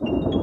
you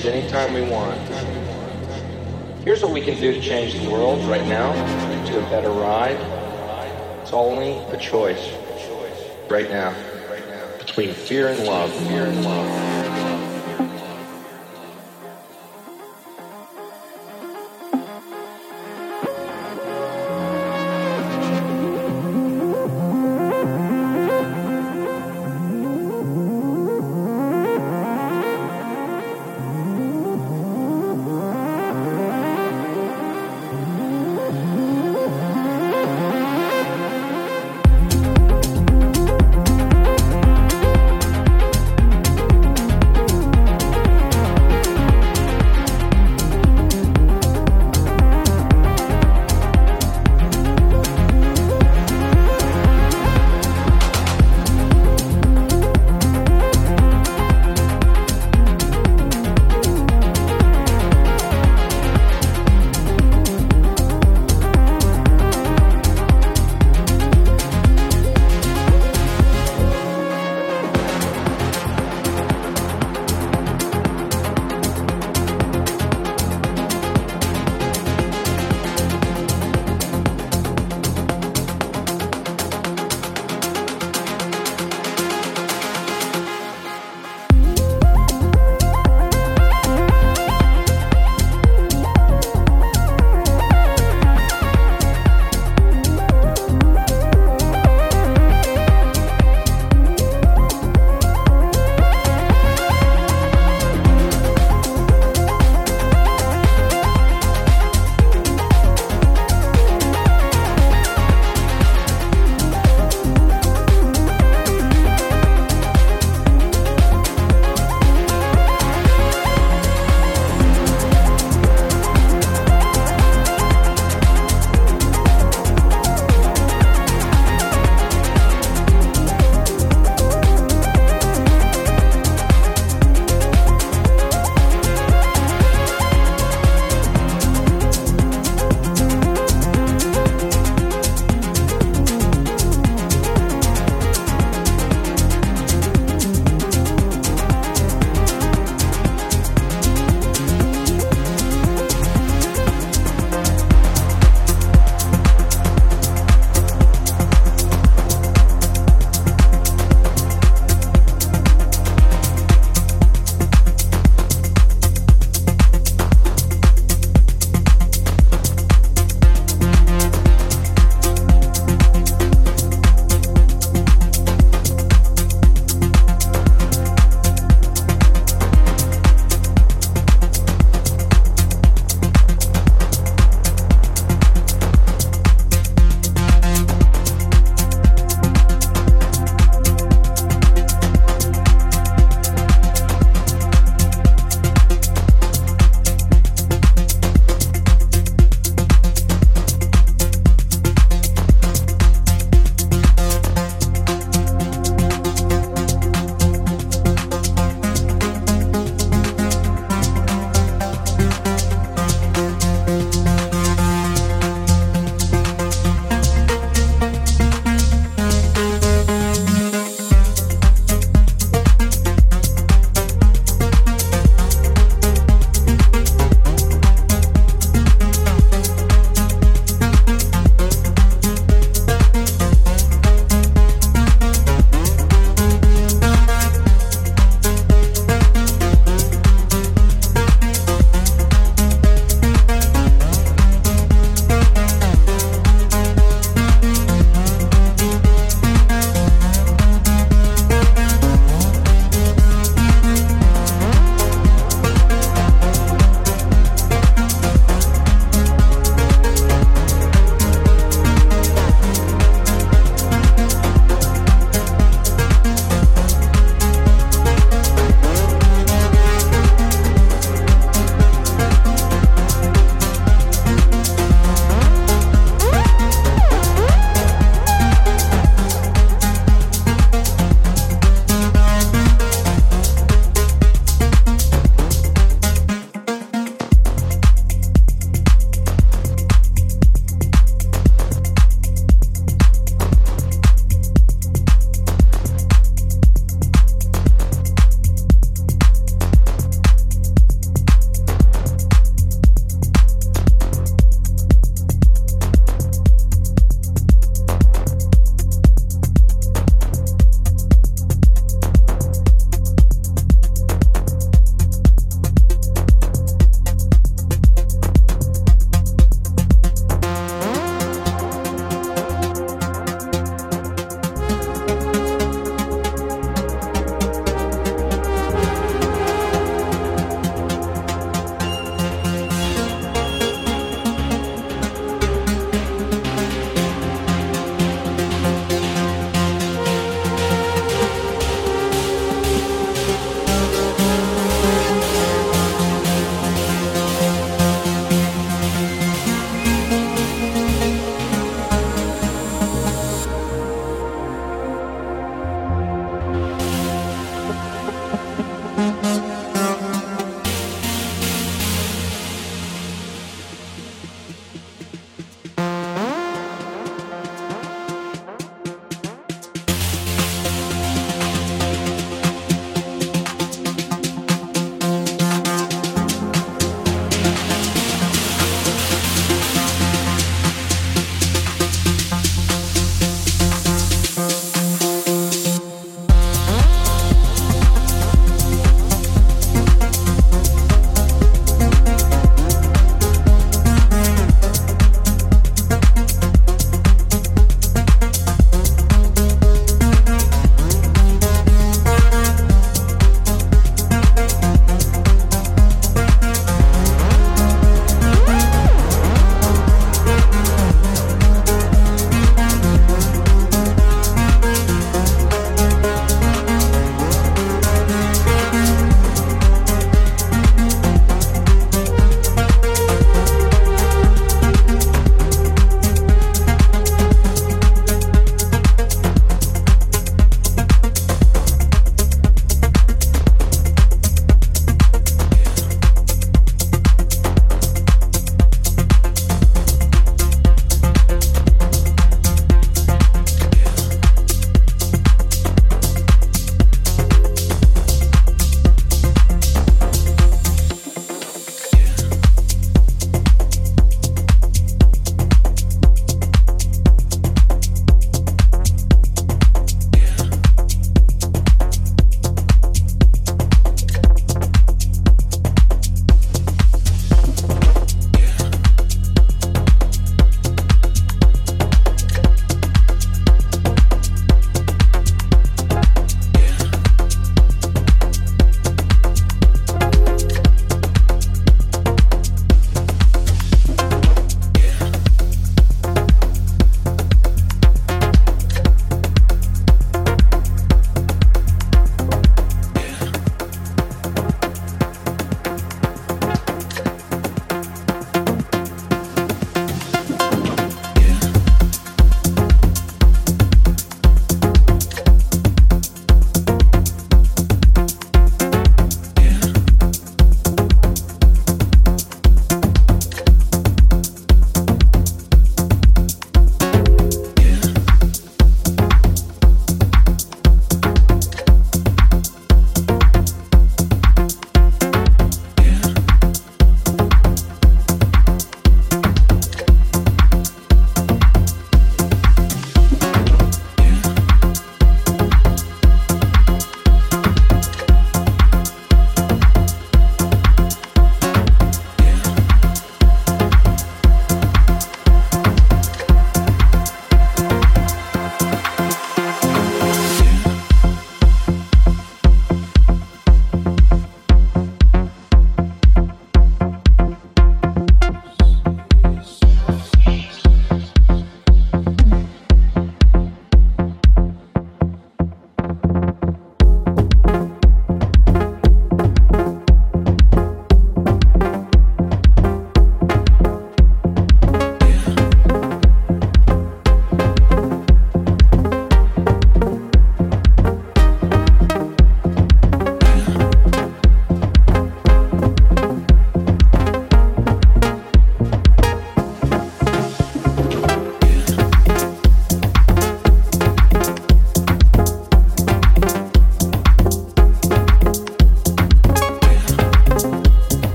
can anytime we want. Here's what we can do to change the world right now to a better ride. It's only a choice right now between fear and love. Fear and love.